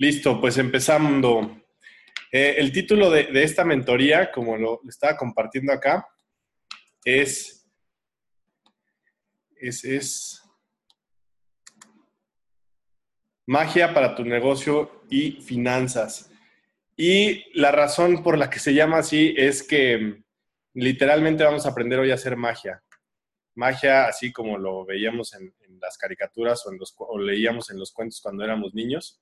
Listo, pues empezando. Eh, el título de, esta mentoría, como lo estaba compartiendo acá, es, es, Magia para tu negocio y finanzas. Y la razón por la que se llama así es que literalmente vamos a aprender hoy a hacer magia. Magia así como lo veíamos en, las caricaturas o, en los, o leíamos en los cuentos cuando éramos niños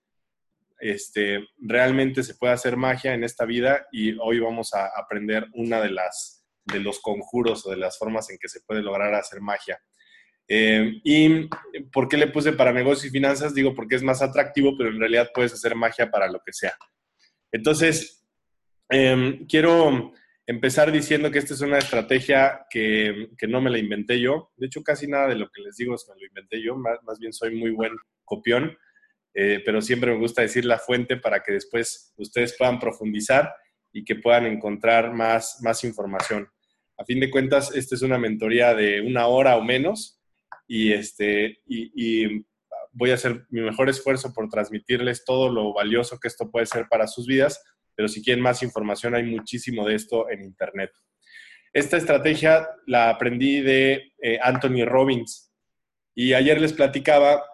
este, realmente se puede hacer magia en esta vida y hoy vamos a aprender una de las de los conjuros o de las formas en que se puede lograr hacer magia. Eh, ¿Y por qué le puse para negocios y finanzas? Digo, porque es más atractivo, pero en realidad puedes hacer magia para lo que sea. Entonces, em, quiero empezar diciendo que esta es una estrategia que, que, no me la inventé yo. De hecho, casi nada de lo que les digo es me lo inventé yo, más, más bien soy muy buen copión. Eh, pero siempre me gusta decir la fuente para que después ustedes puedan profundizar y que puedan encontrar más, más información. A fin de cuentas, esta es una mentoría de una hora o menos y, este, y, voy a hacer mi mejor esfuerzo por transmitirles todo lo valioso que esto puede ser para sus vidas, pero si quieren más información hay muchísimo de esto en Internet. Esta estrategia la aprendí de eh, Anthony Robbins y ayer les platicaba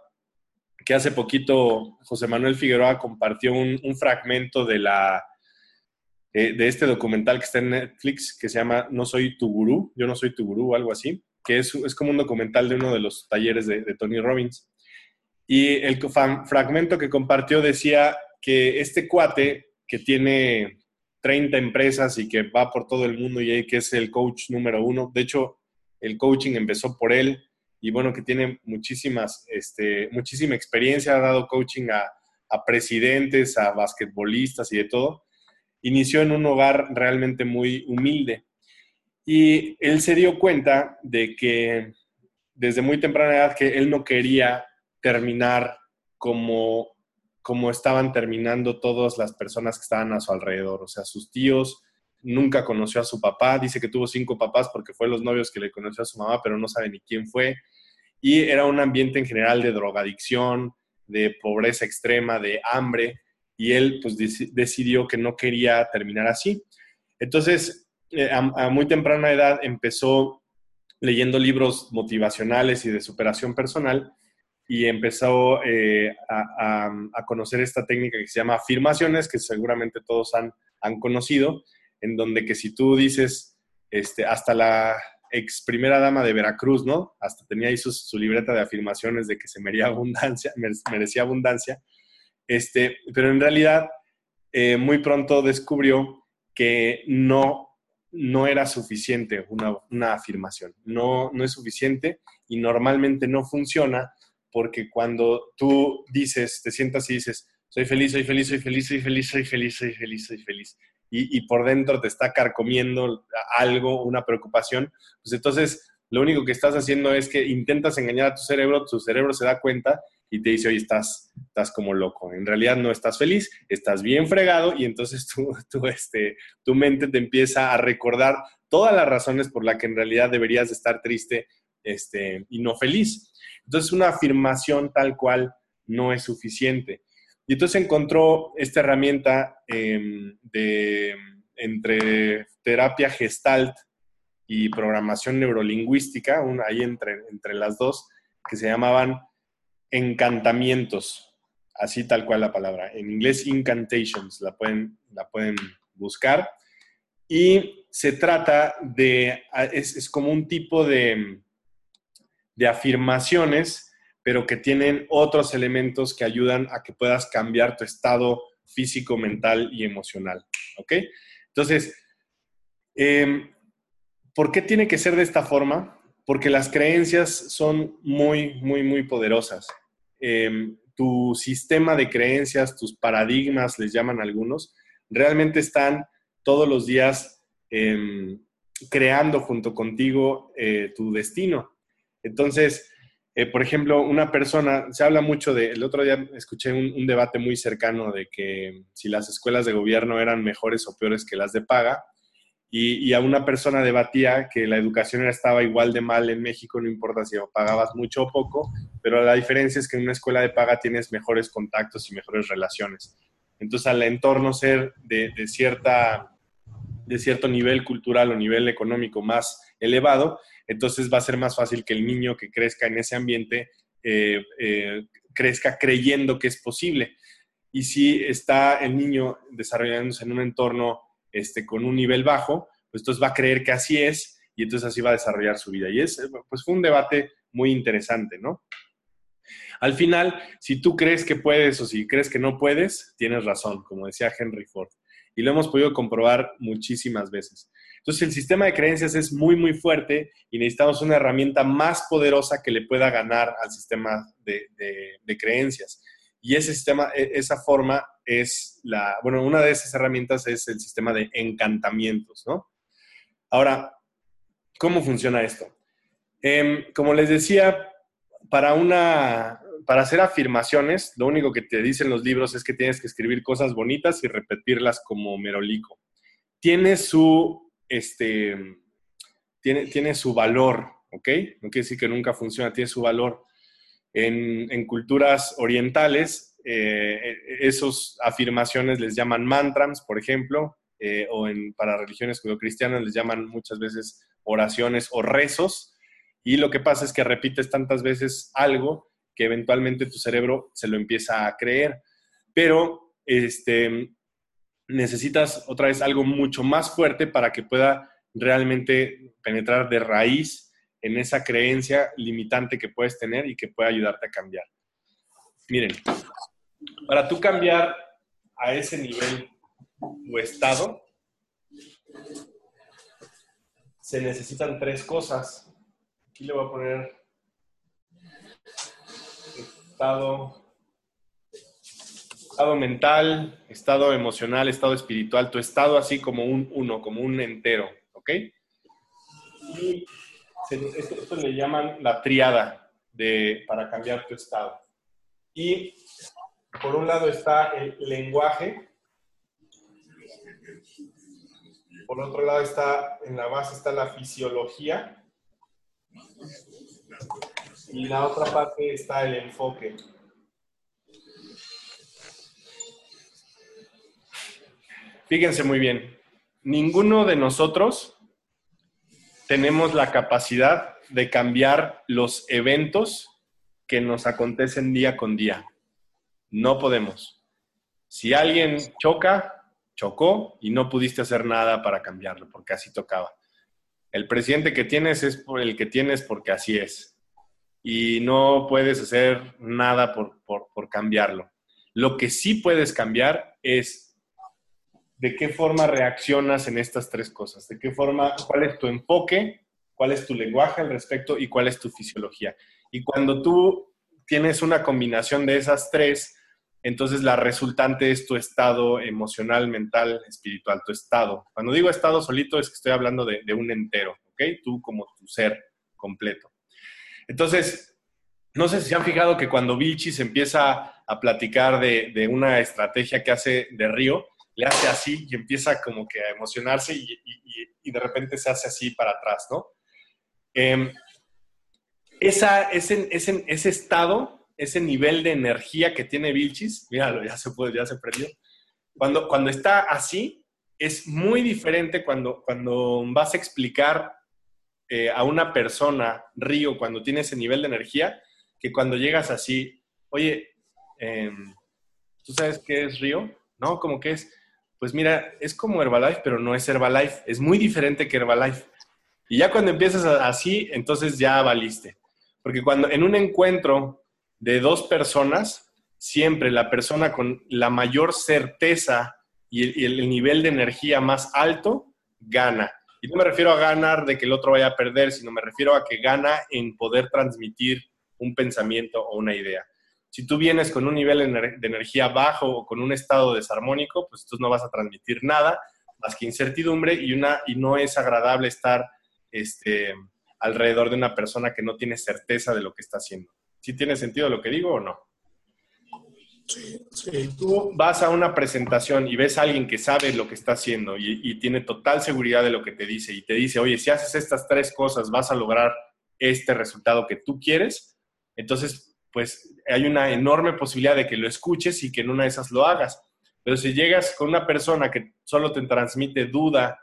que hace poquito José Manuel Figueroa compartió un, fragmento de, la, eh, de este documental que está en Netflix que se llama No soy tu gurú, yo no soy tu gurú o algo así, que es, es como un documental de uno de los talleres de, Tony Robbins. Y el fragmento que compartió decía que este cuate que tiene 30 empresas y que va por todo el mundo y que es el coach número uno, de hecho, el coaching empezó por él, y bueno, que tiene muchísimas, este, muchísima experiencia, ha dado coaching a, presidentes, a basquetbolistas y de todo. Inició en un hogar realmente muy humilde. Y él se dio cuenta de que desde muy temprana edad que él no quería terminar como, como estaban terminando todas las personas que estaban a su alrededor, o sea, sus tíos, nunca conoció a su papá, dice que tuvo cinco papás porque fue los novios que le conoció a su mamá, pero no sabe ni quién fue y era un ambiente en general de drogadicción, de pobreza extrema, de hambre, y él pues decidió que no quería terminar así. Entonces, eh, a, muy temprana edad empezó leyendo libros motivacionales y de superación personal y empezó eh, a, conocer esta técnica que se llama afirmaciones, que seguramente todos han, han conocido, en donde que si tú dices, este, hasta la ex primera dama de Veracruz, ¿no? Hasta tenía ahí su, libreta de afirmaciones de que se merecía abundancia, merecía abundancia. Este, pero en realidad, eh, muy pronto descubrió que no, no era suficiente una, una, afirmación. No, no es suficiente y normalmente no funciona porque cuando tú dices, te sientas y dices, soy feliz, soy feliz, soy feliz, soy feliz, soy feliz, soy feliz, soy feliz, y, por dentro te está carcomiendo algo, una preocupación, pues entonces lo único que estás haciendo es que intentas engañar a tu cerebro, tu cerebro se da cuenta y te dice, oye, estás, estás como loco. En realidad no estás feliz, estás bien fregado y entonces tu, este, tu mente te empieza a recordar todas las razones por las que en realidad deberías estar triste este, y no feliz. Entonces una afirmación tal cual no es suficiente. Y entonces encontró esta herramienta em, de, entre terapia gestalt y programación neurolingüística, ahí entre, entre las dos, que se llamaban encantamientos, así tal cual la palabra. En inglés, incantations, la pueden, la pueden buscar. Y se trata de, es, es como un tipo de, de afirmaciones pero que tienen otros elementos que ayudan a que puedas cambiar tu estado físico, mental y emocional. ¿Ok? Entonces, em, ¿por qué tiene que ser de esta forma? Porque las creencias son muy, muy, muy poderosas. Em, tu sistema de creencias, tus paradigmas, les llaman algunos, realmente están todos los días em, creando junto contigo eh, tu destino. Entonces, eh, por ejemplo, una persona, se habla mucho de, el otro día escuché un, debate muy cercano de que si las escuelas de gobierno eran mejores o peores que las de paga, y, a una persona debatía que la educación estaba igual de mal en México, no importa si pagabas mucho o poco, pero la diferencia es que en una escuela de paga tienes mejores contactos y mejores relaciones. Entonces, al entorno ser de, cierta, de cierto nivel cultural o nivel económico más elevado, entonces va a ser más fácil que el niño que crezca en ese ambiente eh, eh, crezca creyendo que es posible. Y si está el niño desarrollándose en un entorno este, con un nivel bajo, pues entonces va a creer que así es y entonces así va a desarrollar su vida. Y es, pues fue un debate muy interesante, ¿no? Al final, si tú crees que puedes o si crees que no puedes, tienes razón, como decía Henry Ford. Y lo hemos podido comprobar muchísimas veces. Entonces, el sistema de creencias es muy, muy fuerte y necesitamos una herramienta más poderosa que le pueda ganar al sistema de, de creencias. Y ese sistema, e, esa forma es la, bueno, una de esas herramientas es el sistema de encantamientos, ¿no? Ahora, ¿cómo funciona esto? Em, como les decía, para una, para hacer afirmaciones, lo único que te dicen los libros es que tienes que escribir cosas bonitas y repetirlas como merolico. Tiene su, este, tiene, tiene su valor, ¿ok? No quiere decir que nunca funciona, tiene su valor. En, culturas orientales, eh, esas afirmaciones les llaman mantras, por ejemplo, eh, o en, para religiones judio-cristianas les llaman muchas veces oraciones o rezos. Y lo que pasa es que repites tantas veces algo que eventualmente tu cerebro se lo empieza a creer. Pero este, necesitas otra vez algo mucho más fuerte para que pueda realmente penetrar de raíz en esa creencia limitante que puedes tener y que puede ayudarte a cambiar. Miren, para tú cambiar a ese nivel tu estado, se necesitan tres cosas. Aquí le voy a poner estado, estado mental, estado emocional, estado espiritual, tu estado así como un uno, como un entero, ¿ok? Y esto, le llaman la triada de, para cambiar tu estado. Y por un lado está el lenguaje, por otro lado está, en la base está la fisiología, y la otra parte está el enfoque. Fíjense muy bien, ninguno de nosotros tenemos la capacidad de cambiar los eventos que nos acontecen día con día. No podemos. Si alguien choca, chocó y no pudiste hacer nada para cambiarlo, porque así tocaba. El presidente que tienes es por el que tienes porque así es. Y no puedes hacer nada por, por cambiarlo. Lo que sí puedes cambiar es de qué forma reaccionas en estas tres cosas, de qué forma, cuál es tu enfoque, cuál es tu lenguaje al respecto y cuál es tu fisiología. Y cuando tú tienes una combinación de esas tres, entonces la resultante es tu estado emocional, mental, espiritual, tu estado. Cuando digo estado solito es que estoy hablando de, un entero, ¿ok? Tú como tu ser completo. Entonces, no sé si han fijado que cuando se empieza a platicar de una estrategia que hace de Río, le hace así y empieza como que a emocionarse y, de repente se hace así para atrás, ¿no? Em, esa, ese, ese, ese, estado, ese nivel de energía que tiene Vilchis, míralo, ya se puede, ya se perdió. Cuando, cuando está así, es muy diferente cuando, cuando vas a explicar eh, a una persona, Río, cuando tiene ese nivel de energía, que cuando llegas así, oye, em, ¿tú sabes qué es Río? ¿No? Como que es, pues mira, es como Herbalife, pero no es Herbalife. Es muy diferente que Herbalife. Y ya cuando empiezas así, entonces ya valiste. Porque cuando en un encuentro de dos personas, siempre la persona con la mayor certeza y el, nivel de energía más alto gana. Y no me refiero a ganar de que el otro vaya a perder, sino me refiero a que gana en poder transmitir un pensamiento o una idea. Si tú vienes con un nivel de energía bajo o con un estado desarmónico, pues tú no vas a transmitir nada más que incertidumbre y, una, y no es agradable estar este, alrededor de una persona que no tiene certeza de lo que está haciendo. ¿Sí tiene sentido lo que digo o no? Si tú vas a una presentación y ves a alguien que sabe lo que está haciendo y, tiene total seguridad de lo que te dice y te dice, oye, si haces estas tres cosas vas a lograr este resultado que tú quieres, entonces pues hay una enorme posibilidad de que lo escuches y que en una de esas lo hagas. Pero si llegas con una persona que solo te transmite duda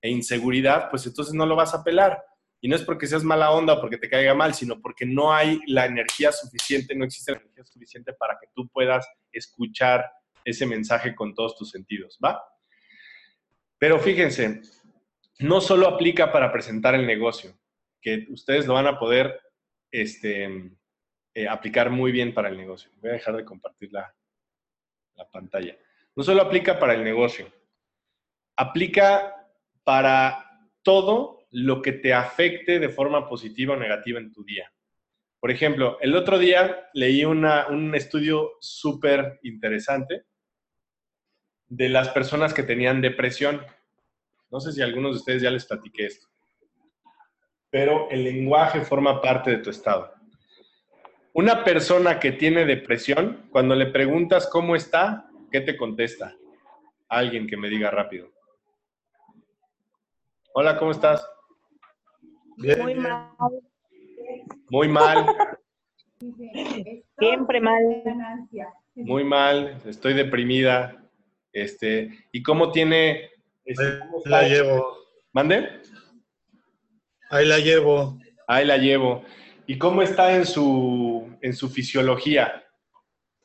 e inseguridad, pues entonces no lo vas a pelar. Y no es porque seas mala onda o porque te caiga mal, sino porque no hay la energía suficiente, no existe la energía suficiente para que tú puedas escuchar ese mensaje con todos tus sentidos, ¿va? Pero fíjense, no solo aplica para presentar el negocio, que ustedes lo van a poder este, eh, aplicar muy bien para el negocio. Voy a dejar de compartir la, la pantalla. No solo aplica para el negocio, aplica para todo lo que te afecte de forma positiva o negativa en tu día. Por ejemplo, el otro día leí un estudio súper interesante de las personas que tenían depresión. No sé si a algunos de ustedes ya les platiqué esto, pero el lenguaje forma parte de tu estado. Una persona que tiene depresión, cuando le preguntas cómo está, ¿qué te contesta? Alguien que me diga rápido. Hola, ¿cómo estás? Muy mal. Muy mal. Siempre mal. Muy mal, estoy deprimida. Este, ¿y cómo tiene? Este, Ahí la llevo. ¿Mande? Ahí la llevo. Ahí la llevo. ¿Y cómo está en su, en su fisiología?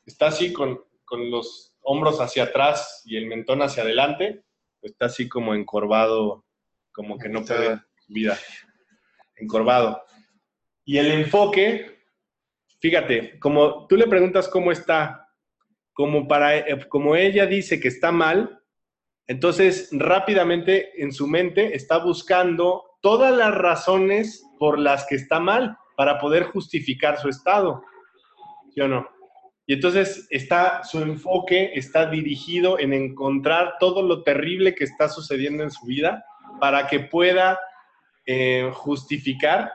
¿Está así con, con los hombros hacia atrás y el mentón hacia adelante? ¿O está así como encorvado, como que no puede vida? encorvado. Y el enfoque, fíjate, como tú le preguntas cómo está, como, para, eh, como ella dice que está mal, entonces rápidamente en su mente está buscando todas las razones por las que está mal para poder justificar su estado. ¿Sí o no? Y entonces está, su enfoque está dirigido en encontrar todo lo terrible que está sucediendo en su vida para que pueda eh, justificar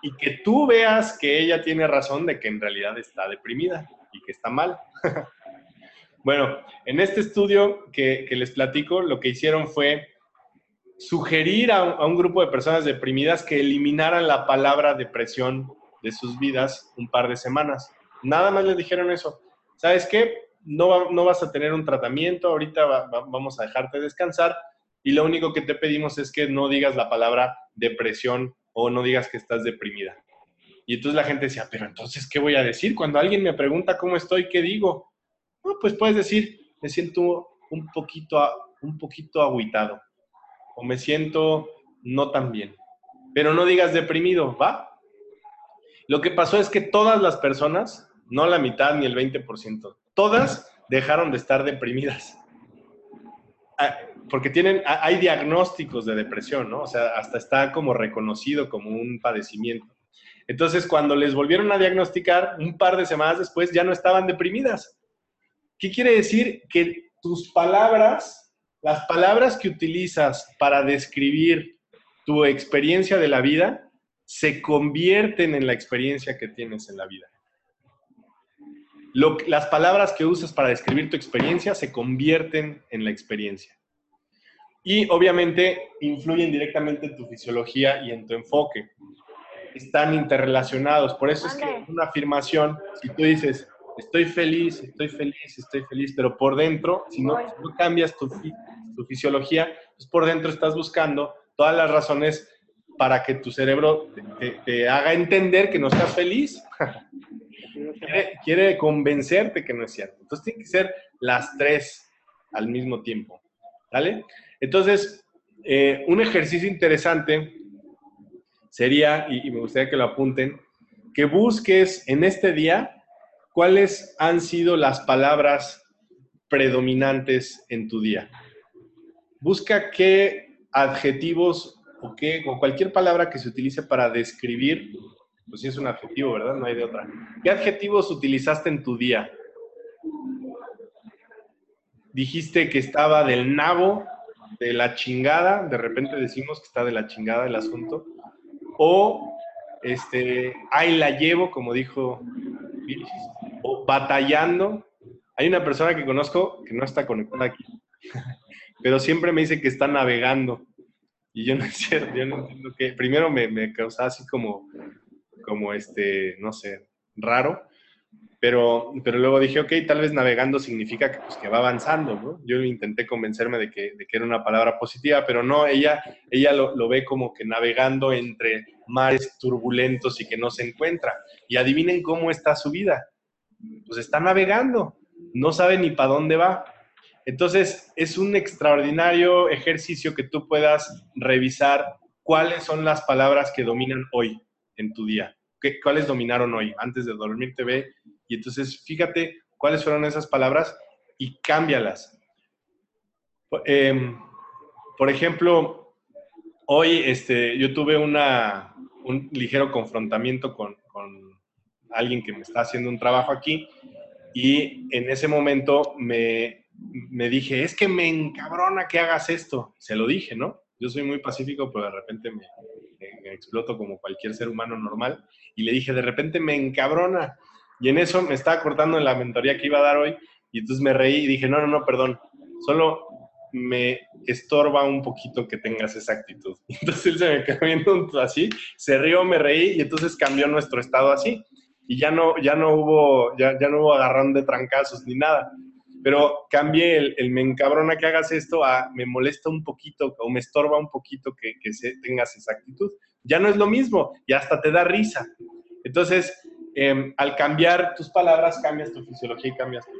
y que tú veas que ella tiene razón de que en realidad está deprimida y que está mal. bueno, en este estudio que, les platico, lo que hicieron fue sugerir a un, grupo de personas deprimidas que eliminaran la palabra depresión de sus vidas un par de semanas. Nada más les dijeron eso. ¿Sabes qué? No, no vas a tener un tratamiento, ahorita vamos a dejarte descansar y lo único que te pedimos es que no digas la palabra depresión o no digas que estás deprimida. Y entonces la gente decía, pero entonces, ¿qué voy a decir? Cuando alguien me pregunta cómo estoy, ¿qué digo? Pues puedes decir, me siento un poquito, un poquito aguitado o me siento no tan bien. Pero no digas deprimido, ¿va? Lo que pasó es que todas las personas, no la mitad ni el 20%, todas dejaron de estar deprimidas. Ah, porque tienen, hay diagnósticos de depresión, ¿no? O sea, hasta está como reconocido como un padecimiento. Entonces, cuando les volvieron a diagnosticar, un par de semanas después ya no estaban deprimidas. ¿Qué quiere decir? Que tus palabras, las palabras que utilizas para describir tu experiencia de la vida, se convierten en la experiencia que tienes en la vida. las palabras que usas para describir tu experiencia se convierten en la experiencia y obviamente influyen directamente en tu fisiología y en tu enfoque. Están interrelacionados. Por eso es que una afirmación, si tú dices, estoy feliz, estoy feliz, estoy feliz, pero por dentro, si no, cambias tu, tu fisiología, pues por dentro estás buscando todas las razones para que tu cerebro te, haga entender que no estás feliz. quiere, quiere convencerte que no es cierto. Entonces tiene que ser las tres al mismo tiempo. ¿Vale? Entonces, eh, un ejercicio interesante sería, y, me gustaría que lo apunten, que busques en este día cuáles han sido las palabras predominantes en tu día. Busca qué adjetivos o, qué, o cualquier palabra que se utilice para describir, pues sí es un adjetivo, ¿verdad? No hay de otra. ¿Qué adjetivos utilizaste en tu día? Dijiste que estaba del nabo, de la chingada, de repente decimos que está de la chingada el asunto, o este, ahí la llevo, como dijo o batallando, Hay una persona que conozco que no está conectada aquí, pero siempre me dice que está navegando. Y yo no es cierto, yo no entiendo que. Primero me, me causaba así como, como este, no sé, raro. Pero, pero luego dije, ok, tal vez navegando significa que, pues, que va avanzando, ¿no? Yo intenté convencerme de que, de que, era una palabra positiva, pero no, ella, ella lo, lo, ve como que navegando entre mares turbulentos y que no se encuentra. Y adivinen cómo está su vida. Pues está navegando, no sabe ni para dónde va. Entonces, es un extraordinario ejercicio que tú puedas revisar cuáles son las palabras que dominan hoy en tu día. ¿Qué, ¿Cuáles dominaron hoy? Antes de dormir te ve y entonces fíjate cuáles fueron esas palabras y cámbialas. Eh, por ejemplo, hoy este, yo tuve una, un ligero confrontamiento con, con alguien que me está haciendo un trabajo aquí y en ese momento me, me dije, es que me encabrona que hagas esto. Se lo dije, ¿no? Yo soy muy pacífico, pero de repente me, me, exploto como cualquier ser humano normal. Y le dije, de repente me encabrona. Y en eso me estaba cortando en la mentoría que iba a dar hoy. Y entonces me reí y dije, no, no, no, perdón. Solo me estorba un poquito que tengas esa actitud. Entonces él se me quedó viendo así, se rió, me reí y entonces cambió nuestro estado así. Y ya no, ya no hubo, ya, ya no hubo agarrón de trancazos ni nada pero cambié el, el, me encabrona que hagas esto a me molesta un poquito o me estorba un poquito que, que se, tengas esa actitud. Ya no es lo mismo y hasta te da risa. Entonces, eh, al cambiar tus palabras, cambias tu fisiología y cambias tu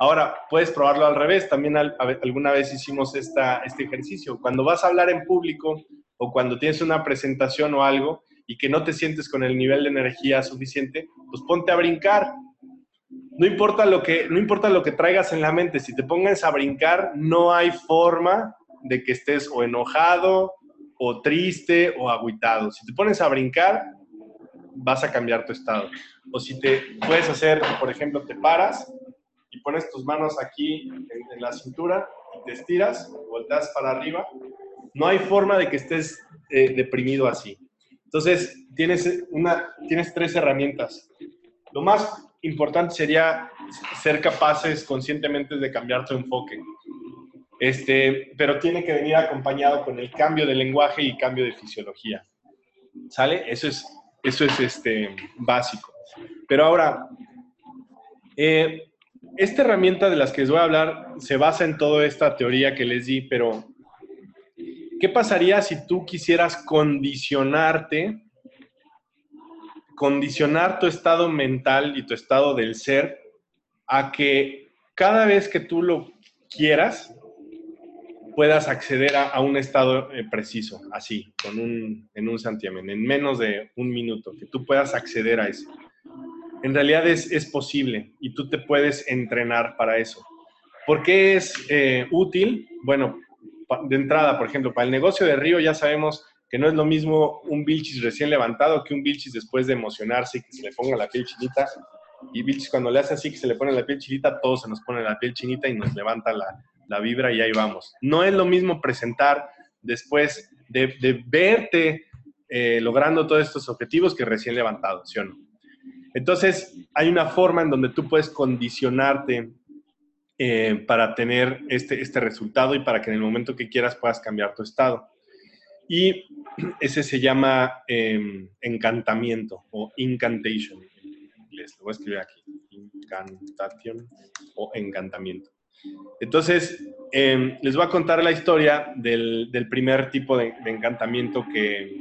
Ahora, puedes probarlo al revés. También alguna vez hicimos esta, este ejercicio. Cuando vas a hablar en público o cuando tienes una presentación o algo y que no te sientes con el nivel de energía suficiente, pues ponte a brincar no importa lo que, no importa lo que traigas en la mente, si te pongas a brincar, no hay forma de que estés o enojado, o triste, o agüitado. Si te pones a brincar, vas a cambiar tu estado. O si te puedes hacer, por ejemplo, te paras y pones tus manos aquí en, la cintura y te estiras, volteas para arriba, no hay forma de que estés eh, deprimido así. Entonces, tienes, una, tienes tres herramientas. Lo más importante sería ser capaces conscientemente de cambiar tu enfoque. Este, pero tiene que venir acompañado con el cambio de lenguaje y cambio de fisiología. ¿Sale? Eso es, eso es este, básico. Pero ahora, eh, esta herramienta de las que les voy a hablar se basa en toda esta teoría que les di, pero ¿qué pasaría si tú quisieras condicionarte condicionar tu estado mental y tu estado del ser a que cada vez que tú lo quieras, puedas acceder a, a un estado eh, preciso, así, con un, en un santiamén, en menos de un minuto, que tú puedas acceder a eso. En realidad es, es posible y tú te puedes entrenar para eso. ¿Por qué es eh, útil? Bueno, de entrada, por ejemplo, para el negocio de Río ya sabemos que no es lo mismo un Vilchis recién levantado que un Vilchis después de emocionarse y que se le ponga la piel chinita. Y Vilchis cuando le hace así que se le pone la piel chinita, todos se nos pone la piel chinita y nos levanta la, la vibra y ahí vamos. No es lo mismo presentar después de, de verte eh, logrando todos estos objetivos que recién levantado, ¿sí o no? Entonces, hay una forma en donde tú puedes condicionarte eh, para tener este, este resultado y para que en el momento que quieras puedas cambiar tu estado. Y ese se llama eh, encantamiento o incantation en inglés. Lo voy a escribir aquí. Incantation o encantamiento. Entonces, eh, les voy a contar la historia del, del primer tipo de, encantamiento que,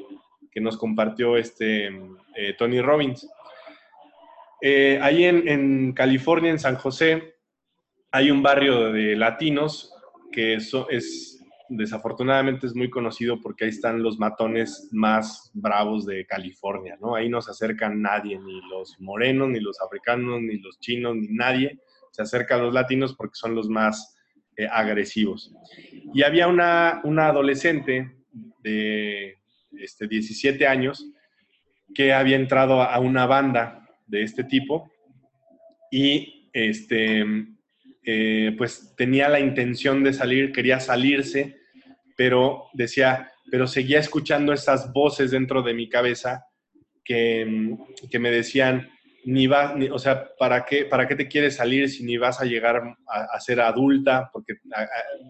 que, nos compartió este eh, Tony Robbins. Eh, ahí en, en, California, en San José, hay un barrio de latinos que eso es desafortunadamente es muy conocido porque ahí están los matones más bravos de California, ¿no? Ahí no se acercan nadie, ni los morenos, ni los africanos, ni los chinos, ni nadie. Se acerca a los latinos porque son los más eh, agresivos. Y había una, una adolescente de este, 17 años que había entrado a una banda de este tipo y este, eh, pues tenía la intención de salir, quería salirse pero decía, pero seguía escuchando esas voces dentro de mi cabeza que, que me decían, ni va, o sea, ¿para qué, ¿para qué te quieres salir si ni vas a llegar a, ser adulta? Porque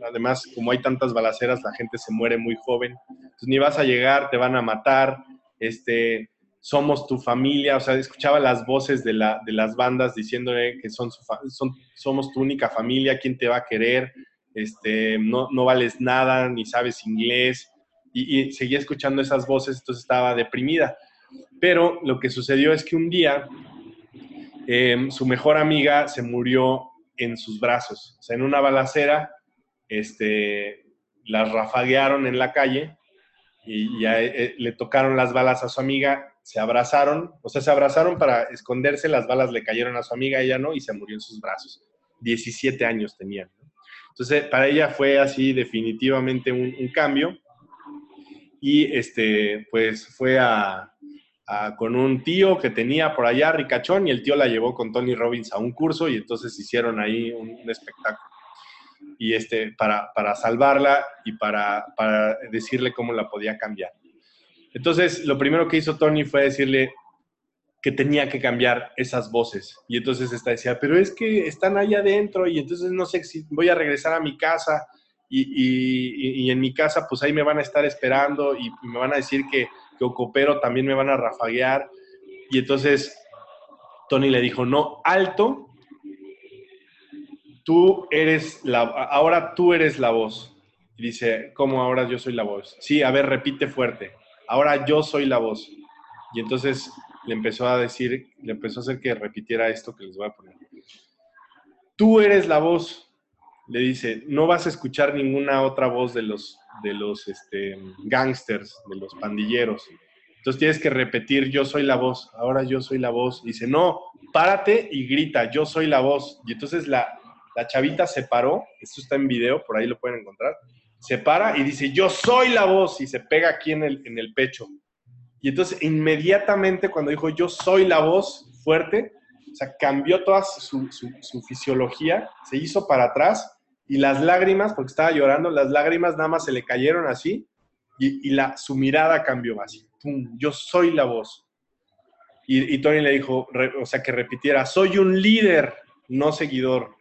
además, como hay tantas balaceras, la gente se muere muy joven. Entonces, ni vas a llegar, te van a matar, este, somos tu familia, o sea, escuchaba las voces de, la, de las bandas diciéndole que son, son, somos tu única familia, ¿quién te va a querer? Este, no, no vales nada, ni sabes inglés. Y, y seguía escuchando esas voces, entonces estaba deprimida. Pero lo que sucedió es que un día Em, su mejor amiga se murió en sus brazos, o sea, en una balacera, este, las rafaguearon en la calle y ya eh, eh, le tocaron las balas a su amiga, se abrazaron, o sea, se abrazaron para esconderse, las balas le cayeron a su amiga, ella no, y se murió en sus brazos. 17 años tenían. Entonces, para ella fue así definitivamente un, un cambio y este, pues fue a, con un tío que tenía por allá, ricachón, y el tío la llevó con Tony Robbins a un curso y entonces hicieron ahí un, espectáculo. Y este, para, para salvarla y para, para decirle cómo la podía cambiar. Entonces, lo primero que hizo Tony fue decirle que tenía que cambiar esas voces. Y entonces esta decía, pero es que están ahí adentro y entonces no sé si voy a regresar a mi casa y, y, en mi casa pues ahí me van a estar esperando y me van a decir que que coopero también me van a rafaguear. Y entonces Tony le dijo, no, alto, tú eres la, ahora tú eres la voz. Y dice, ¿cómo ahora yo soy la voz? Sí, a ver, repite fuerte, ahora yo soy la voz. Y entonces le empezó a decir, le empezó a hacer que repitiera esto que les voy a poner. Tú eres la voz. Le dice, no vas a escuchar ninguna otra voz de los de los este, gangsters, de los pandilleros. Entonces tienes que repetir, yo soy la voz, ahora yo soy la voz. dice, no, párate y grita, yo soy la voz. Y entonces la, la chavita se paró, esto está en video, por ahí lo pueden encontrar, se para y dice, yo soy la voz, y se pega aquí en el, en el pecho. Y entonces inmediatamente cuando dijo, yo soy la voz fuerte, o sea, cambió toda su, su, fisiología, se hizo para atrás y las lágrimas, porque estaba llorando, las lágrimas nada más se le cayeron así y, la, su mirada cambió así. ¡Pum! Yo soy la voz. Y, Tony le dijo, o sea, que repitiera, soy un líder, no seguidor.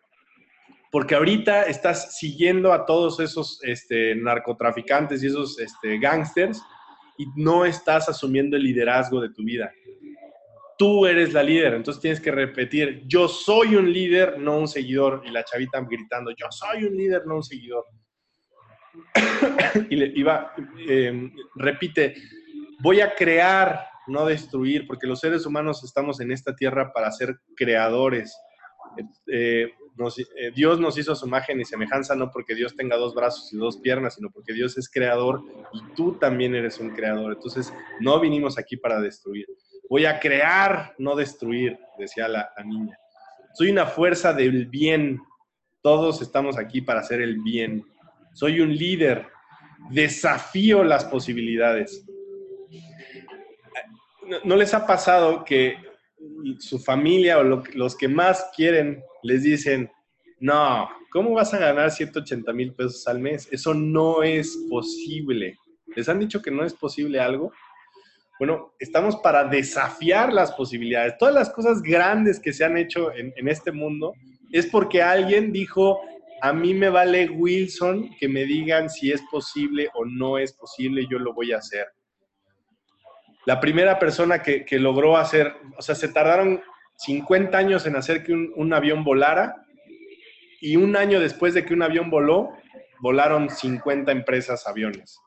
Porque ahorita estás siguiendo a todos esos este, narcotraficantes y esos este, gangsters y no estás asumiendo el liderazgo de tu vida tú eres la líder, entonces tienes que repetir, yo soy un líder, no un seguidor, y la chavita gritando, yo soy un líder, no un seguidor. y le iba, em, repite, voy a crear, no destruir, porque los seres humanos estamos en esta tierra para ser creadores. Eh, eh, Dios nos hizo su imagen y semejanza, no porque Dios tenga dos brazos y dos piernas, sino porque Dios es creador y tú también eres un creador. Entonces, no vinimos aquí para destruir. Voy a crear, no destruir, decía la, niña. Soy una fuerza del bien. Todos estamos aquí para hacer el bien. Soy un líder. Desafío las posibilidades. ¿No, les ha pasado que su familia o los que más quieren les dicen, no, ¿cómo vas a ganar 180 mil pesos al mes? Eso no es posible. ¿Les han dicho que no es posible algo? Bueno, estamos para desafiar las posibilidades. Todas las cosas grandes que se han hecho en, este mundo es porque alguien dijo, a mí me vale Wilson que me digan si es posible o no es posible, yo lo voy a hacer. La primera persona que, logró hacer, o sea, se tardaron 50 años en hacer que un, avión volara y un año después de que un avión voló, volaron 50 empresas aviones.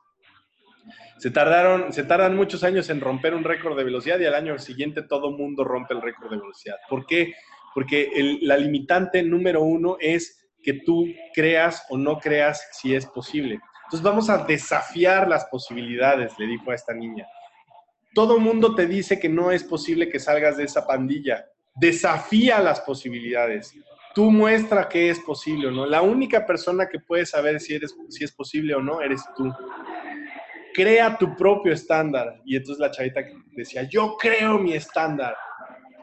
Se tardaron, se tardan muchos años en romper un récord de velocidad y al año siguiente todo mundo rompe el récord de velocidad. ¿Por qué? Porque la limitante número uno es que tú creas o no creas si es posible. Entonces vamos a desafiar las posibilidades, le dijo a esta niña. Todo mundo te dice que no es posible que salgas de esa pandilla. Desafía las posibilidades. Tú muestra que es posible o no. La única persona que puede saber si, eres, es posible o no eres tú crea tu propio estándar. Y entonces la chavita decía, yo creo mi estándar.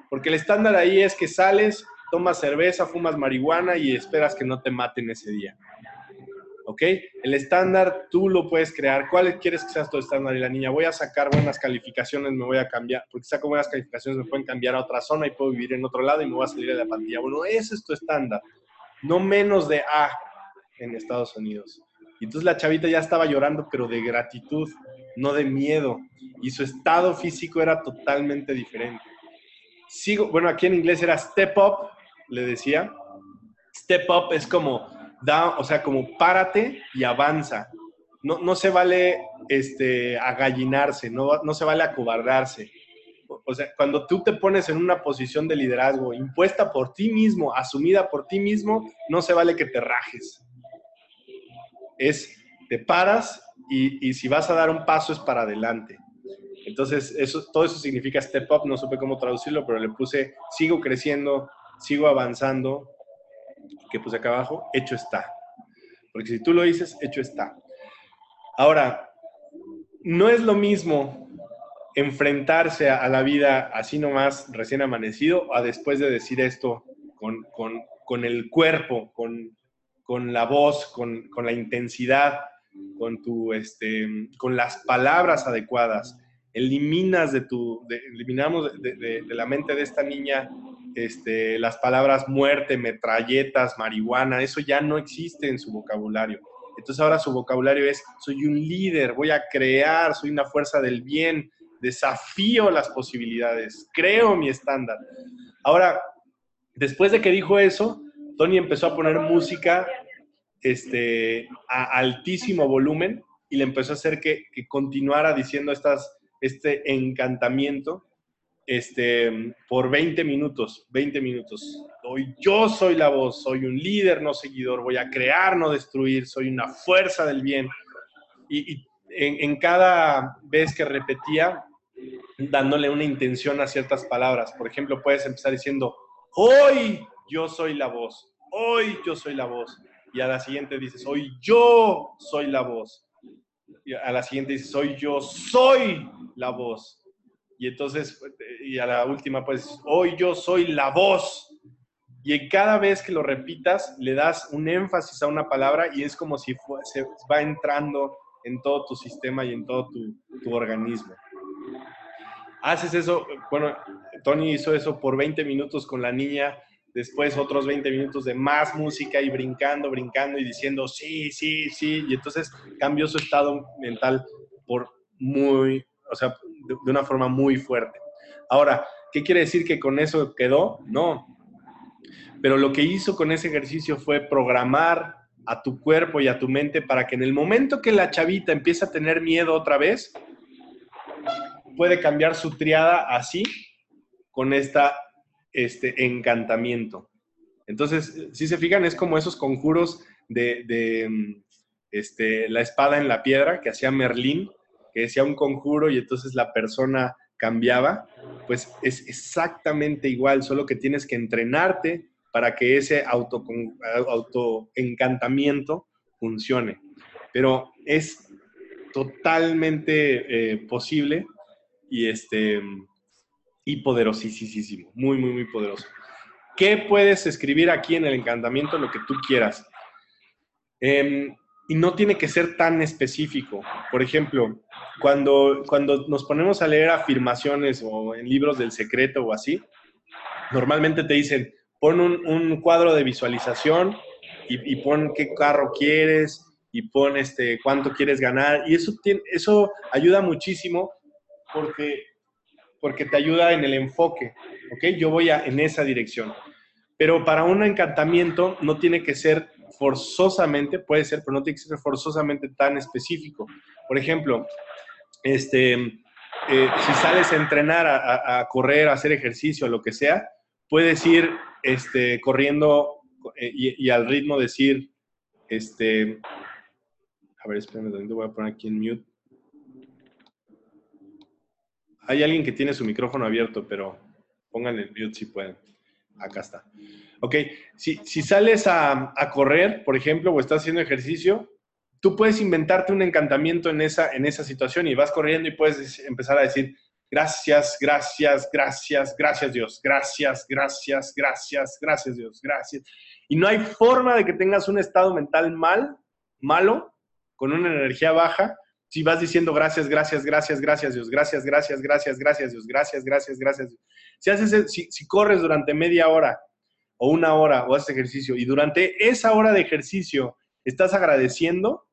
Porque el estándar ahí es que sales, tomas cerveza, fumas marihuana y esperas que no te maten ese día. ¿Ok? El estándar tú lo puedes crear. ¿Cuál quieres que sea tu estándar? Y la niña, voy a sacar buenas calificaciones, me voy a cambiar, porque saco buenas calificaciones, me pueden cambiar a otra zona y puedo vivir en otro lado y me voy a salir de la pandilla. Bueno, ese es tu estándar, no menos de A en Estados Unidos. Y entonces la chavita ya estaba llorando, pero de gratitud, no de miedo. Y su estado físico era totalmente diferente. Sigo, bueno, aquí en inglés era step up, le decía. Step up es como, da, o sea, como párate y avanza. No, no se vale este, agallinarse, no, no se vale acobardarse. O sea, cuando tú te pones en una posición de liderazgo impuesta por ti mismo, asumida por ti mismo, no se vale que te rajes es te paras y, si vas a dar un paso es para adelante. Entonces, eso, todo eso significa step up, no supe cómo traducirlo, pero le puse sigo creciendo, sigo avanzando, que puse acá abajo, hecho está. Porque si tú lo dices, hecho está. Ahora, no es lo mismo enfrentarse a, la vida así nomás recién amanecido a después de decir esto con, con el cuerpo, con, con la voz, con, la intensidad, con, tu, este, con las palabras adecuadas. Eliminas de tu, eliminamos de, la mente de esta niña este, las palabras muerte, metralletas, marihuana, eso ya no existe en su vocabulario. Entonces ahora su vocabulario es, soy un líder, voy a crear, soy una fuerza del bien, desafío las posibilidades, creo mi estándar. Ahora, después de que dijo eso, Tony empezó a poner música este, a altísimo volumen y le empezó a hacer que, continuara diciendo estas, este encantamiento este, por 20 minutos, 20 minutos. Hoy yo soy la voz, soy un líder, no seguidor, voy a crear, no destruir, soy una fuerza del bien. Y, en, cada vez que repetía, dándole una intención a ciertas palabras. Por ejemplo, puedes empezar diciendo, hoy yo soy la voz, hoy yo soy la voz. Y a la siguiente dices, hoy yo soy la voz. Y a la siguiente dices, hoy yo soy la voz. Y entonces, y a la última, pues, hoy yo soy la voz. Y cada vez que lo repitas, le das un énfasis a una palabra y es como si se va entrando en todo tu sistema y en todo tu, tu organismo. Haces eso, bueno, Tony hizo eso por 20 minutos con la niña después otros 20 minutos de más música y brincando, brincando y diciendo sí, sí, sí. Y entonces cambió su estado mental por muy, o sea, de, una forma muy fuerte. Ahora, ¿qué quiere decir que con eso quedó? No. Pero lo que hizo con ese ejercicio fue programar a tu cuerpo y a tu mente para que en el momento que la chavita empieza a tener miedo otra vez, puede cambiar su triada así, con esta este encantamiento. Entonces, si se fijan, es como esos conjuros de, mm, este, la espada en la piedra que hacía Merlín, que decía un conjuro y entonces la persona cambiaba, pues es exactamente igual, solo que tienes que entrenarte para que ese auto, auto encantamiento funcione. Pero es totalmente eh, posible y este y poderosísimo, muy, muy, muy poderoso. ¿Qué puedes escribir aquí en el encantamiento? Lo que tú quieras. Em, y no tiene que ser tan específico. Por ejemplo, cuando, cuando nos ponemos a leer afirmaciones o en libros del secreto o así, normalmente te dicen, pon un, cuadro de visualización y, pon qué carro quieres y pon este, cuánto quieres ganar. Y eso, eso ayuda muchísimo porque porque te ayuda en el enfoque, ¿ok? Yo voy a, en esa dirección. Pero para un encantamiento no tiene que ser forzosamente, puede ser, pero no tiene que ser forzosamente tan específico. Por ejemplo, este, eh, si sales a entrenar, a, correr, a hacer ejercicio, lo que sea, puedes ir este, corriendo eh, y, al ritmo decir, este, a ver, espérame, voy a poner aquí en mute. Hay alguien que tiene su micrófono abierto, pero pónganle el mute si pueden. Acá está. Ok, si, si sales a, correr, por ejemplo, o estás haciendo ejercicio, tú puedes inventarte un encantamiento en esa, en esa situación y vas corriendo y puedes empezar a decir, gracias, gracias, gracias, gracias Dios, gracias, gracias, gracias, gracias Dios, gracias. Y no hay forma de que tengas un estado mental mal malo, con una energía baja, si vas diciendo gracias, gracias, gracias, gracias Dios, gracias, gracias, gracias, gracias Dios, gracias, gracias, gracias. Si haces, si, si corres durante media hora o una hora o haces ejercicio y durante esa hora de ejercicio estás agradeciendo,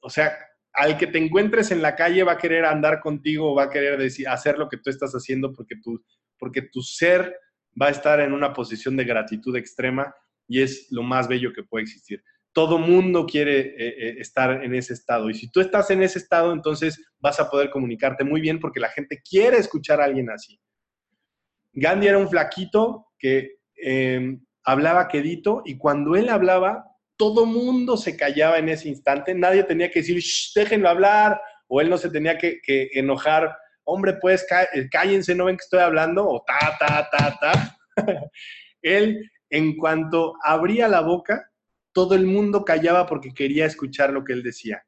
o sea, al que te encuentres en la calle va a querer andar contigo, va a querer decir, hacer lo que tú estás haciendo porque tu, porque tu ser va a estar en una posición de gratitud extrema y es lo más bello que puede existir. Todo mundo quiere eh, eh, estar en ese estado y si tú estás en ese estado, entonces vas a poder comunicarte muy bien porque la gente quiere escuchar a alguien así. Gandhi era un flaquito que em, hablaba quedito y cuando él hablaba, todo mundo se callaba en ese instante, nadie tenía que decir, déjenlo hablar, o él no se tenía que, enojar, hombre, pues eh, cállense, no ven que estoy hablando, o ta, ta, ta, ta. él, en cuanto abría la boca, todo el mundo callaba porque quería escuchar lo que él decía.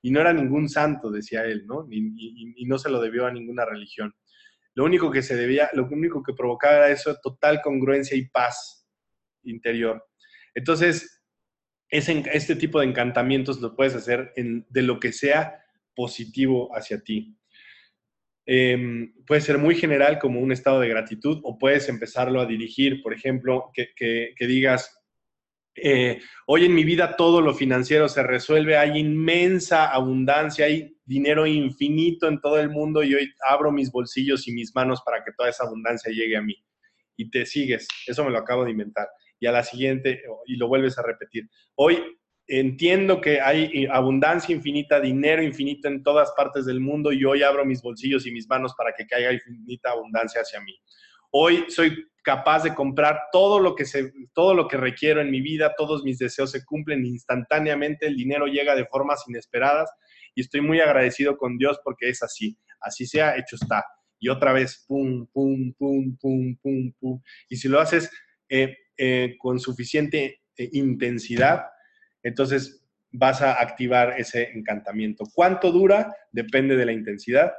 Y no era ningún santo, decía él, ¿no? Y no se lo debió a ninguna religión. Lo único que se debía, lo único que provocaba era eso, total congruencia y paz interior. Entonces, este tipo de encantamientos lo puedes hacer de lo que sea positivo hacia ti. Em, puede ser muy general como un estado de gratitud o puedes empezarlo a dirigir, por ejemplo, que, digas, eh, hoy en mi vida todo lo financiero se resuelve, hay inmensa abundancia, hay dinero infinito en todo el mundo y hoy abro mis bolsillos y mis manos para que toda esa abundancia llegue a mí. Y te sigues, eso me lo acabo de inventar y a la siguiente y lo vuelves a repetir. Hoy entiendo que hay abundancia infinita, dinero infinito en todas partes del mundo y hoy abro mis bolsillos y mis manos para que caiga infinita abundancia hacia mí. Hoy soy capaz de comprar todo lo que se, todo lo que requiero en mi vida, todos mis deseos se cumplen instantáneamente, el dinero llega de formas inesperadas y estoy muy agradecido con Dios porque es así. Así sea, hecho está. Y otra vez, pum, pum, pum, pum, pum, pum. Y si lo haces eh, eh, con suficiente eh, intensidad, entonces vas a activar ese encantamiento. ¿Cuánto dura? Depende de la intensidad.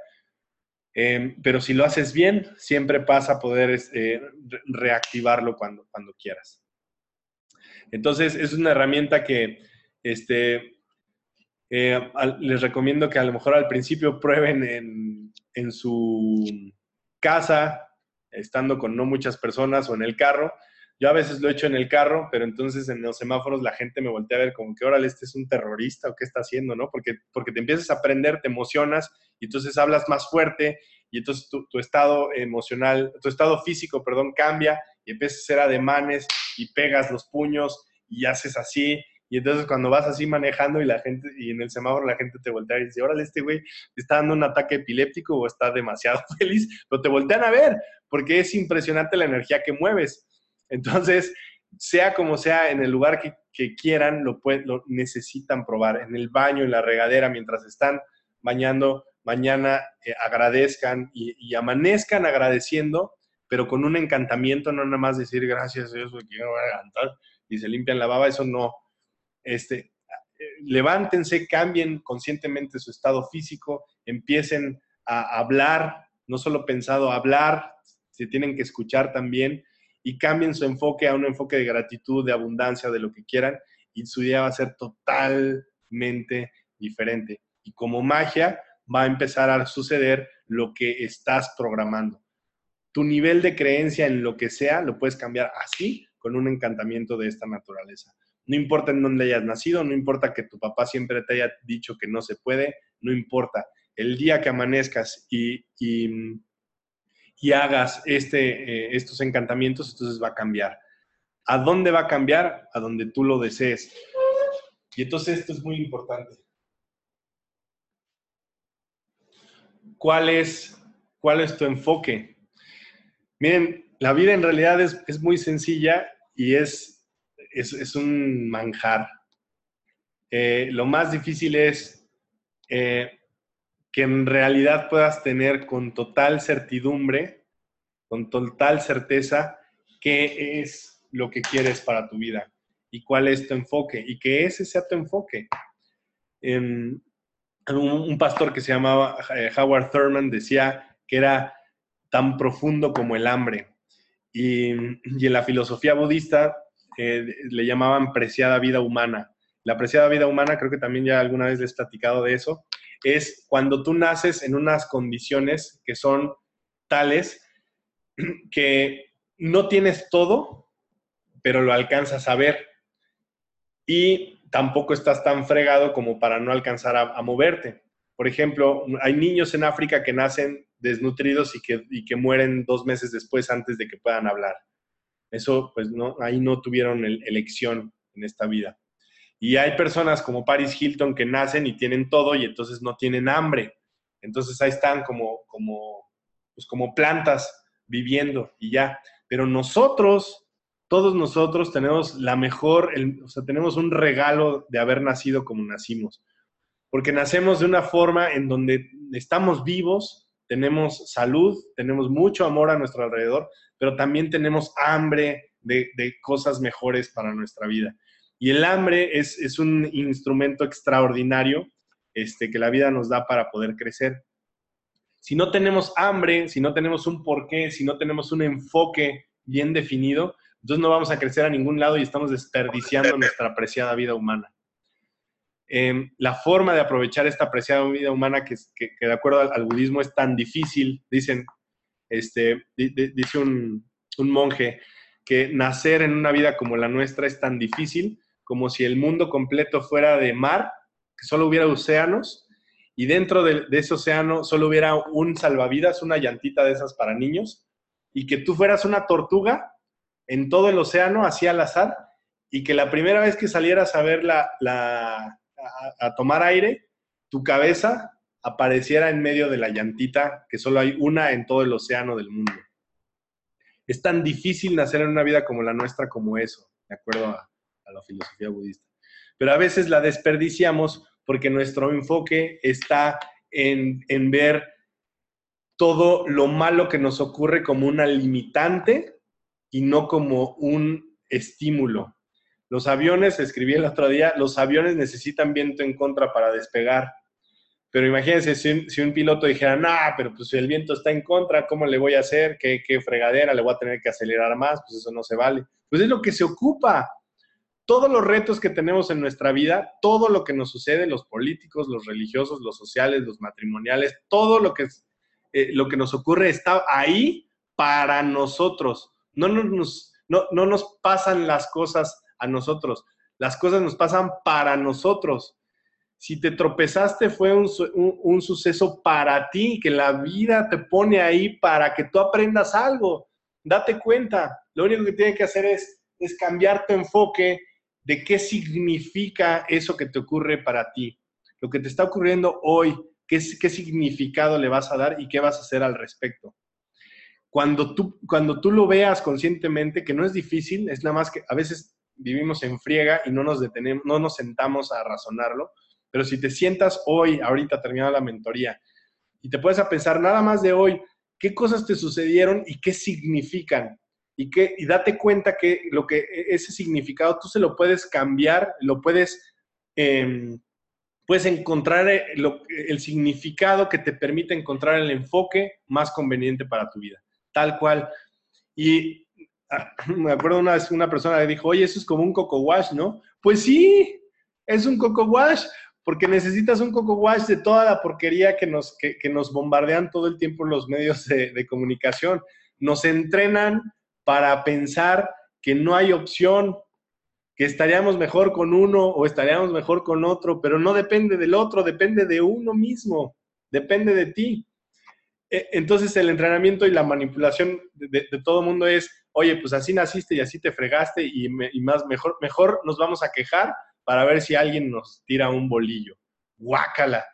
Em, pero si lo haces bien, siempre vas a poder reactivarlo cuando, cuando quieras. Entonces, es una herramienta que este, les recomiendo que a lo mejor al principio prueben en, en, su casa, estando con no muchas personas o en el carro, yo a veces lo he hecho en el carro, pero entonces en los semáforos la gente me voltea a ver como que, órale, este es un terrorista o qué está haciendo, ¿no? Porque, porque te empiezas a aprender, te emocionas y entonces hablas más fuerte y entonces tu, tu estado emocional, tu estado físico, perdón, cambia y empiezas a hacer ademanes y pegas los puños y haces así. Y entonces cuando vas así manejando y la gente, y en el semáforo la gente te voltea y dice, órale, este güey está dando un ataque epiléptico o está demasiado feliz, pero te voltean a ver, porque es impresionante la energía que mueves. Entonces, sea como sea, en el lugar que, quieran, lo, lo necesitan probar. En el baño, en la regadera, mientras están bañando, mañana eh, agradezcan y, amanezcan agradeciendo, pero con un encantamiento, no nada más decir gracias a Dios porque yo voy a cantar y se limpian la baba, eso no. Este, levántense, cambien conscientemente su estado físico, empiecen a hablar, no solo pensado, hablar, se tienen que escuchar también y cambien su enfoque a un enfoque de gratitud, de abundancia, de lo que quieran, y su día va a ser totalmente diferente. Y como magia va a empezar a suceder lo que estás programando. Tu nivel de creencia en lo que sea lo puedes cambiar así con un encantamiento de esta naturaleza. No importa en dónde hayas nacido, no importa que tu papá siempre te haya dicho que no se puede, no importa. El día que amanezcas y, y hagas este, eh, estos encantamientos, entonces va a cambiar. ¿A dónde va a cambiar? A donde tú lo desees. Y entonces esto es muy importante. ¿Cuál es, cuál es tu enfoque? Miren, la vida en realidad es, muy sencilla y es, es, un manjar. Eh, lo más difícil es eh, que en realidad puedas tener con total certidumbre, con total certeza, qué es lo que quieres para tu vida y cuál es tu enfoque y que ese sea tu enfoque. un, pastor que se llamaba eh, Howard Thurman decía que era tan profundo como el hambre. Y, en la filosofía budista le llamaban preciada vida humana. la preciada vida humana, creo que también ya alguna vez les platicado de eso, es cuando tú naces en unas condiciones que son tales que no tienes todo, pero lo alcanzas a ver. Y tampoco estás tan fregado como para no alcanzar a, moverte. Por ejemplo, hay niños en África que nacen desnutridos y que, y que mueren dos meses después antes de que puedan hablar. Eso, pues, no, ahí no tuvieron elección en esta vida. Y hay personas como Paris Hilton que nacen y tienen todo y entonces no tienen hambre. Entonces ahí están como, como, pues como plantas viviendo y ya. Pero nosotros, todos nosotros tenemos la mejor, o sea, tenemos un regalo de haber nacido como nacimos. Porque nacemos de una forma en donde estamos vivos, tenemos salud, tenemos mucho amor a nuestro alrededor, pero también tenemos hambre de, de cosas mejores para nuestra vida. Y el hambre es, un instrumento extraordinario este, que la vida nos da para poder crecer. Si no tenemos hambre, si no tenemos un porqué, si no tenemos un enfoque bien definido, entonces no vamos a crecer a ningún lado y estamos desperdiciando nuestra preciada vida humana. Em, la forma de aprovechar esta preciada vida humana que, de acuerdo al, budismo es tan difícil, dicen, este, dice un, un monje, que nacer en una vida como la nuestra es tan difícil como si el mundo completo fuera de mar, que solo hubiera océanos, y dentro de, ese océano solo hubiera un salvavidas, una llantita de esas para niños, y que tú fueras una tortuga en todo el océano, así al azar, y que la primera vez que salieras a ver la, a, tomar aire, tu cabeza apareciera en medio de la llantita, que solo hay una en todo el océano del mundo. Es tan difícil nacer en una vida como la nuestra como eso, de acuerdo a, la filosofía budista. Pero a veces la desperdiciamos porque nuestro enfoque está en, en ver todo lo malo que nos ocurre como una limitante y no como un estímulo. Los aviones, escribí el otro día, los aviones necesitan viento en contra para despegar. Pero imagínense si un, piloto dijera, no, pero pues si el viento está en contra, ¿cómo le voy a hacer? ¿Qué, ¿Qué fregadera? ¿Le voy a tener que acelerar más? Pues eso no se vale. Pues es lo que se ocupa todos los retos que tenemos en nuestra vida, todo lo que nos sucede, los políticos, los religiosos, los sociales, los matrimoniales, todo lo que, eh, lo que nos ocurre está ahí para nosotros. No nos, no, nos pasan las cosas a nosotros, las cosas nos pasan para nosotros. Si te tropezaste fue un, un suceso para ti, que la vida te pone ahí para que tú aprendas algo. Date cuenta, lo único que tienes que hacer es, es cambiar tu enfoque de qué significa eso que te ocurre para ti, lo que te está ocurriendo hoy, qué, qué significado le vas a dar y qué vas a hacer al respecto. Cuando tú, cuando tú lo veas conscientemente, que no es difícil, es nada más que a veces vivimos en friega y no nos detenemos, no nos sentamos a razonarlo, pero si te sientas hoy, ahorita terminada la mentoría, y te puedes a pensar nada más de hoy, qué cosas te sucedieron y qué significan y, que, y date cuenta que lo que e, ese significado tú se lo puedes cambiar, lo puedes, em, puedes encontrar eh, el significado que te permite encontrar el enfoque más conveniente para tu vida, tal cual. Y me acuerdo una vez una persona que dijo, oye, eso es como un coco wash, ¿no? Pues sí, es un coco wash, porque necesitas un coco wash de toda la porquería que nos, que, nos bombardean todo el tiempo los medios de, de comunicación. Nos entrenan para pensar que no hay opción, que estaríamos mejor con uno o estaríamos mejor con otro, pero no depende del otro, depende de uno mismo, depende de ti. E, entonces el entrenamiento y la manipulación de, todo el mundo es, oye, pues así naciste y así te fregaste y, más mejor, mejor nos vamos a quejar para ver si alguien nos tira un bolillo. Guácala.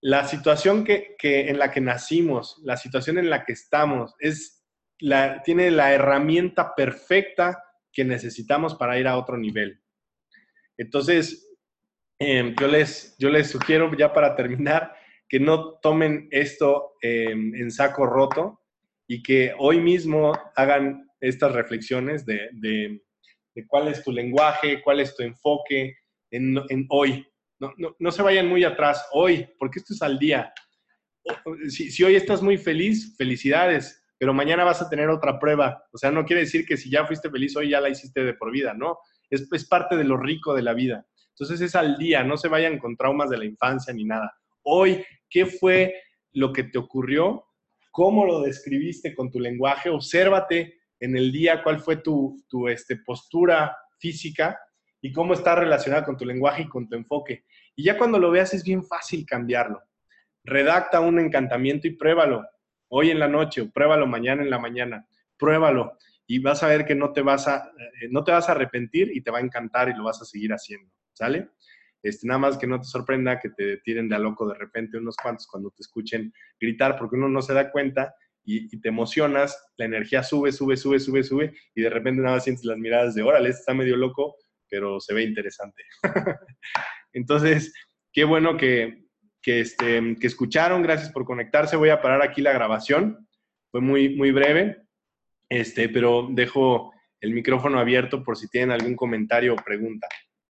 La situación que, que en la que nacimos, la situación en la que estamos, es tiene la herramienta perfecta que necesitamos para ir a otro nivel. Entonces, em, yo, les, yo les sugiero ya para terminar que no tomen esto em, en saco roto y que hoy mismo hagan estas reflexiones de, de, cuál es tu lenguaje, cuál es tu enfoque en, en hoy. No, no, no, se vayan muy atrás hoy, porque esto es al día. Si, si hoy estás muy feliz, felicidades pero mañana vas a tener otra prueba. O sea, no quiere decir que si ya fuiste feliz hoy ya la hiciste de por vida, ¿no? Es, es parte de lo rico de la vida. Entonces es al día, no se vayan con traumas de la infancia ni nada. Hoy, ¿qué fue lo que te ocurrió? ¿Cómo lo describiste con tu lenguaje? Obsérvate en el día cuál fue tu, tu este, postura física y cómo está relacionada con tu lenguaje y con tu enfoque. Y ya cuando lo veas es bien fácil cambiarlo. Redacta un encantamiento y pruébalo. Hoy en la noche o pruébalo mañana en la mañana. Pruébalo y vas a ver que no te vas a, eh, no te vas a arrepentir y te va a encantar y lo vas a seguir haciendo. ¿sale? Este, nada más que no te sorprenda que te tiren de a loco de repente unos cuantos cuando te escuchen gritar, porque uno no se da cuenta y, te emocionas, la energía sube, sube, sube, sube, sube, y de repente nada más sientes las miradas de, órale, este está medio loco, pero se ve interesante. Entonces, qué bueno que, este, que escucharon, gracias por conectarse, voy a parar aquí la grabación, fue muy, muy breve, este, pero dejo el micrófono abierto por si tienen algún comentario o pregunta.